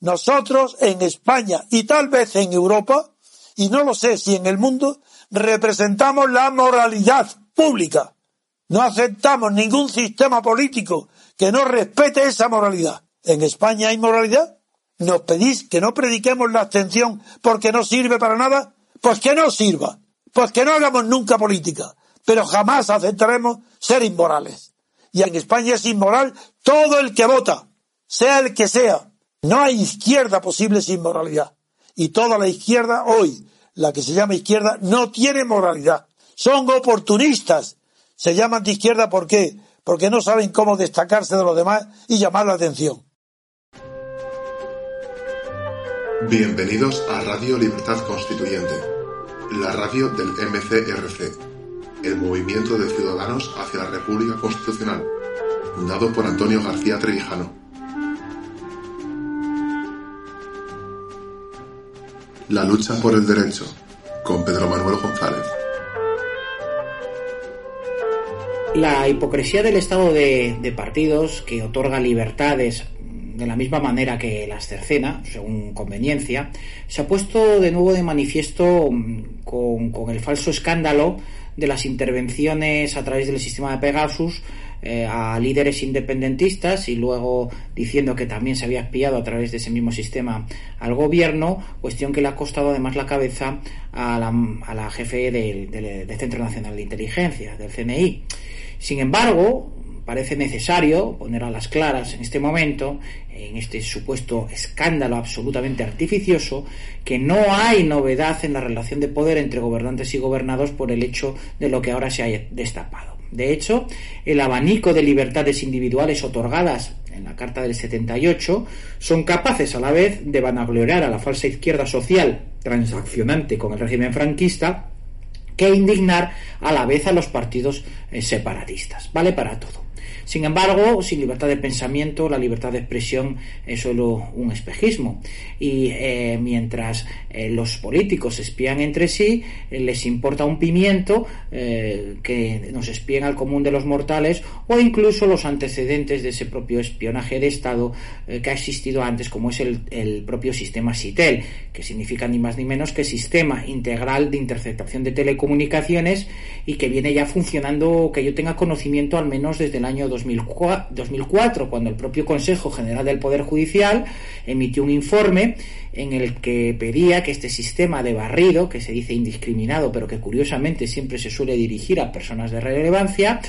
nosotros en España y tal vez en Europa, y no lo sé si en el mundo, representamos la moralidad pública. No aceptamos ningún sistema político que no respete esa moralidad. ¿En España hay moralidad? ¿Nos pedís que no prediquemos la abstención porque no sirve para nada? Pues que no sirva. Pues que no hagamos nunca política. Pero jamás aceptaremos ser inmorales. Y en España es inmoral todo el que vota sea el que sea. No hay izquierda posible sin moralidad. Y toda la izquierda hoy, la que se llama izquierda, no tiene moralidad. Son oportunistas. Se llaman de izquierda ¿por? Porque no saben cómo destacarse de los demás y llamar la atención. Bienvenidos a Radio Libertad Constituyente, la radio del MCRC, el movimiento de ciudadanos hacia la República Constitucional, fundado por Antonio García Trevijano La lucha por el derecho, con Pedro Manuel González. La hipocresía del estado de, partidos que otorga libertades de la misma manera que las cercena, según conveniencia, se ha puesto de nuevo de manifiesto mm, con, con el falso escándalo de las intervenciones a través del sistema de Pegasus eh, a líderes independentistas y luego diciendo que también se había espiado a través de ese mismo sistema al gobierno, cuestión que le ha costado además la cabeza a la, a jefe del, del Centro Nacional de Inteligencia, del CNI. Sin embargo, parece necesario poner a las claras en este momento, en este supuesto escándalo absolutamente artificioso, que no hay novedad en la relación de poder entre gobernantes y gobernados por el hecho de lo que ahora se ha destapado. De hecho, el abanico de libertades individuales otorgadas en la Carta del 78 son capaces a la vez de vanagloriar a la falsa izquierda social transaccionante con el régimen franquista que indignar a la vez a los partidos eh, separatistas. Vale para todo. Sin embargo, sin libertad de pensamiento, la libertad de expresión es solo un espejismo. Y eh, mientras eh, los políticos espían entre sí, eh, les importa un pimiento que nos espíen al común de los mortales o incluso los antecedentes de ese propio espionaje de Estado que ha existido antes, como es el, el propio sistema SITEL, que significa ni más ni menos que Sistema Integral de Interceptación de Telecomunicaciones y que viene ya funcionando, que yo tenga conocimiento al menos desde el año 2004, cuando el propio Consejo General del Poder Judicial emitió un informe en el que pedía que este sistema de barrido, que se dice indiscriminado, pero que curiosamente siempre se suele dirigir a personas de relevancia,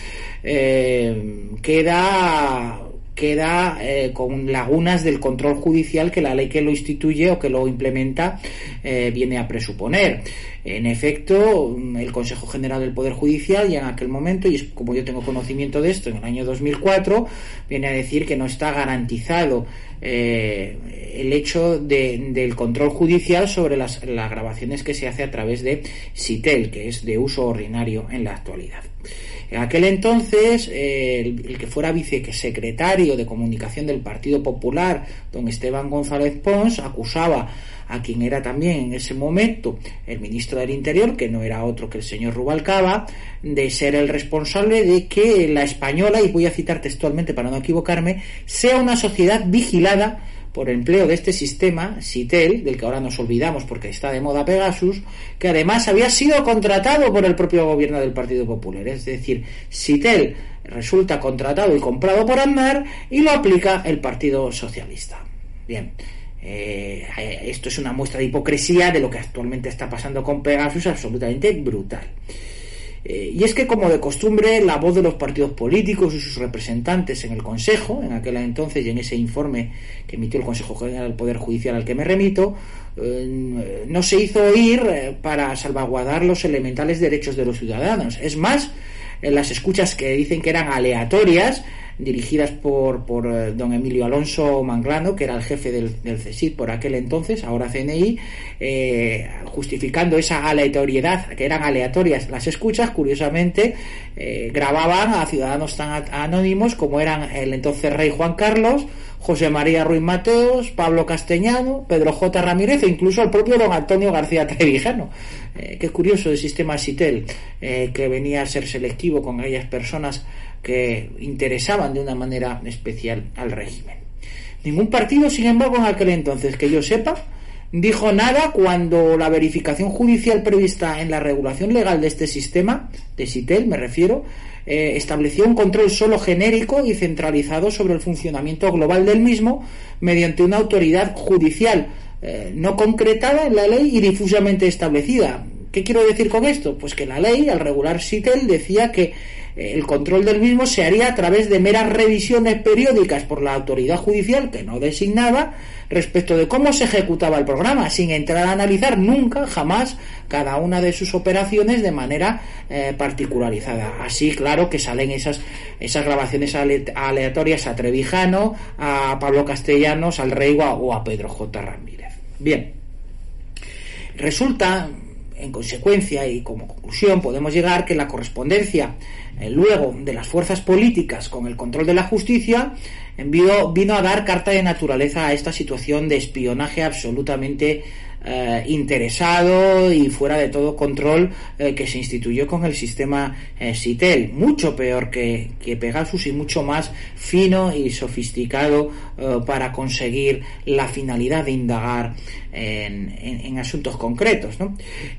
eh, queda queda eh, con lagunas del control judicial que la ley que lo instituye o que lo implementa eh, viene a presuponer. En efecto, el Consejo General del Poder Judicial ya en aquel momento, y es como yo tengo conocimiento de esto, en el año 2004, viene a decir que no está garantizado eh, el hecho del control judicial sobre las, las grabaciones que se hace a través de SITEL, que es de uso ordinario en la actualidad. En aquel entonces, el, que fuera vicesecretario de comunicación del Partido Popular, don Esteban González Pons, acusaba a quien era también en ese momento el ministro del Interior, que no era otro que el señor Rubalcaba, de ser el responsable de que la española, y voy a citar textualmente para no equivocarme, sea una sociedad vigilada por empleo de este sistema, SITEL, del que ahora nos olvidamos porque está de moda Pegasus, que además había sido contratado por el propio gobierno del Partido Popular. Es decir, SITEL resulta contratado y comprado por Andar y lo aplica el Partido Socialista. Bien. Eh, esto es una muestra de hipocresía de lo que actualmente está pasando con Pegasus, absolutamente brutal. Eh, y es que, como de costumbre, la voz de los partidos políticos y sus representantes en el Consejo, en aquel entonces y en ese informe que emitió el Consejo General del Poder Judicial al que me remito, eh, no se hizo oír eh, para salvaguardar los elementales derechos de los ciudadanos. Es más, en las escuchas que dicen que eran aleatorias, dirigidas por, por eh, don Emilio Alonso Manglano, que era el jefe del, del por aquel entonces, ahora CNI, eh, justificando esa aleatoriedad, que eran aleatorias las escuchas, curiosamente, eh, grababan a ciudadanos tan anónimos como eran el entonces rey Juan Carlos, José María Ruiz Mateos, Pablo Castellano, Pedro J. Ramírez e incluso el propio don Antonio García Trevijano. Eh, qué curioso el sistema SITEL, que venía a ser selectivo con aquellas personas que interesaban de una manera especial al régimen. Ningún partido, sin embargo, en aquel entonces, que yo sepa, dijo nada cuando la verificación judicial prevista en la regulación legal de este sistema, de SITEL me refiero, eh, estableció un control solo genérico y centralizado sobre el funcionamiento global del mismo mediante una autoridad judicial eh, no concretada en la ley y difusamente establecida. ¿Qué quiero decir con esto? Pues que la ley, al regular SITEL, decía que eh, el control del mismo se haría a través de meras revisiones periódicas por la autoridad judicial que no designaba respecto de cómo se ejecutaba el programa, sin entrar a analizar nunca, jamás, cada una de sus operaciones de manera eh, particularizada. Así, claro, que salen esas, esas grabaciones aleatorias a Trevijano, a Pablo Castellanos, al Rey o a Pedro J. Ramírez. Bien, resulta en consecuencia y como conclusión podemos llegar que la correspondencia eh, luego de las fuerzas políticas con el control de la justicia vino a dar carta de naturaleza a esta situación de espionaje absolutamente eh, interesado y fuera de todo control eh, que se instituyó con el sistema SITEL, mucho peor que, Pegasus y mucho más fino y sofisticado para conseguir la finalidad de indagar en, asuntos concretos.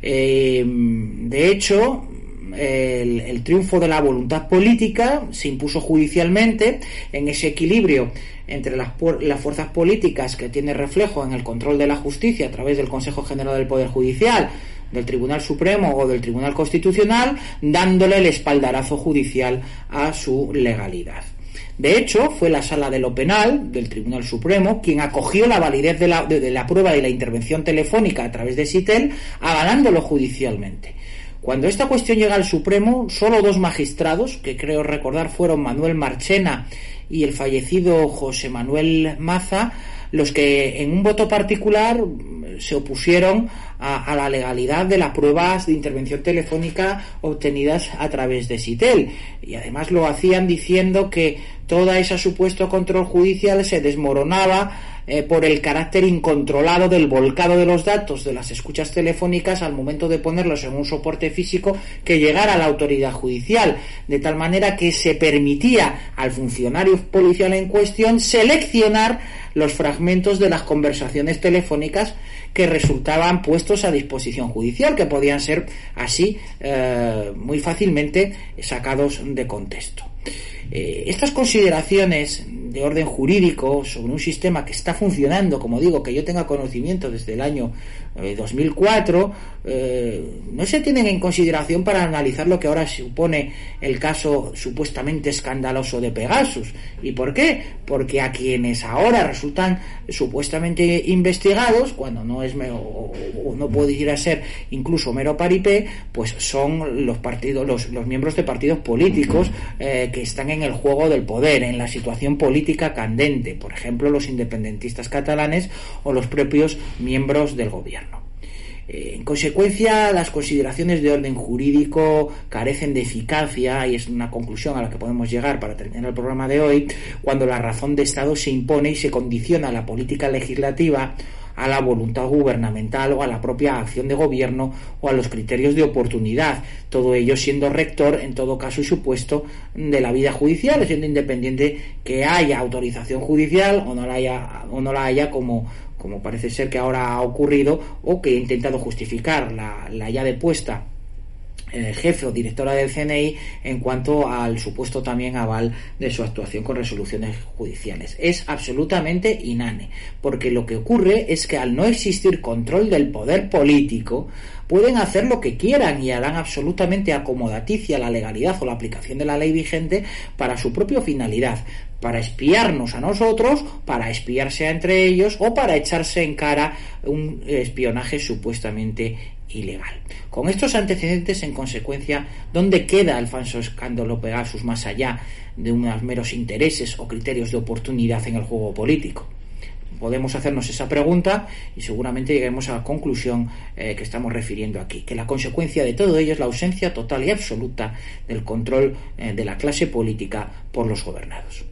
de hecho, el, triunfo de la voluntad política se impuso judicialmente en ese equilibrio entre las, las, fuerzas políticas que tiene reflejo en el control de la justicia a través del Consejo General del Poder Judicial, del Tribunal Supremo o del Tribunal Constitucional, dándole el espaldarazo judicial a su legalidad. De hecho, fue la Sala de lo Penal del Tribunal Supremo quien acogió la validez de la, de la prueba de la intervención telefónica a través de SITEL, avalándolo judicialmente. Cuando esta cuestión llega al Supremo, solo dos magistrados, que creo recordar fueron Manuel Marchena y el fallecido José Manuel Maza, los que en un voto particular se opusieron a, la legalidad de las pruebas de intervención telefónica obtenidas a través de SITEL. Y además lo hacían diciendo que toda ese supuesto control judicial se desmoronaba eh, por el carácter incontrolado del volcado de los datos de las escuchas telefónicas al momento de ponerlos en un soporte físico que llegara a la autoridad judicial, de tal manera que se permitía al funcionario policial en cuestión seleccionar los fragmentos de las conversaciones telefónicas que resultaban puestos a disposición judicial, que podían ser así eh, muy fácilmente sacados de contexto. Eh, estas consideraciones de orden jurídico sobre un sistema que está funcionando, como digo, que yo tenga conocimiento desde el año 2004, eh, eh, no se tienen en consideración para analizar lo que ahora supone el caso supuestamente escandaloso de Pegasus. ¿Y por qué? Porque a quienes ahora resultan supuestamente investigados, cuando no es o, no puede ir a ser incluso mero paripé, pues son los partidos, los, los miembros de partidos políticos eh, que están en el juego del poder, en la situación política candente, por ejemplo los independentistas catalanes o los propios miembros del gobierno. Eh, en consecuencia, las consideraciones de orden jurídico carecen de eficacia y es una conclusión a la que podemos llegar para terminar el programa de hoy cuando la razón de Estado se impone y se condiciona a la política legislativa a la voluntad gubernamental o a la propia acción de gobierno o a los criterios de oportunidad, todo ello siendo rector en todo caso y supuesto de la vida judicial, siendo independiente que haya autorización judicial o no la haya, o no la haya como, como parece ser que ahora ha ocurrido, o que ha intentado justificar la, la ya depuesta jefe o directora del CNI en cuanto al supuesto también aval de su actuación con resoluciones judiciales. Es absolutamente inane, porque lo que ocurre es que al no existir control del poder político, pueden hacer lo que quieran y harán absolutamente acomodaticia la legalidad o la aplicación de la ley vigente para su propia finalidad, para espiarnos a nosotros, para espiarse entre ellos o para echarse en cara un espionaje supuestamente ilegal. Con estos antecedentes, en consecuencia, ¿dónde queda el falso escándalo Pegasus más allá de unos meros intereses o criterios de oportunidad en el juego político? podemos hacernos esa pregunta y seguramente lleguemos a la conclusión eh, que estamos refiriendo aquí, que la consecuencia de todo ello es la ausencia total y absoluta del control eh, de la clase política por los gobernados.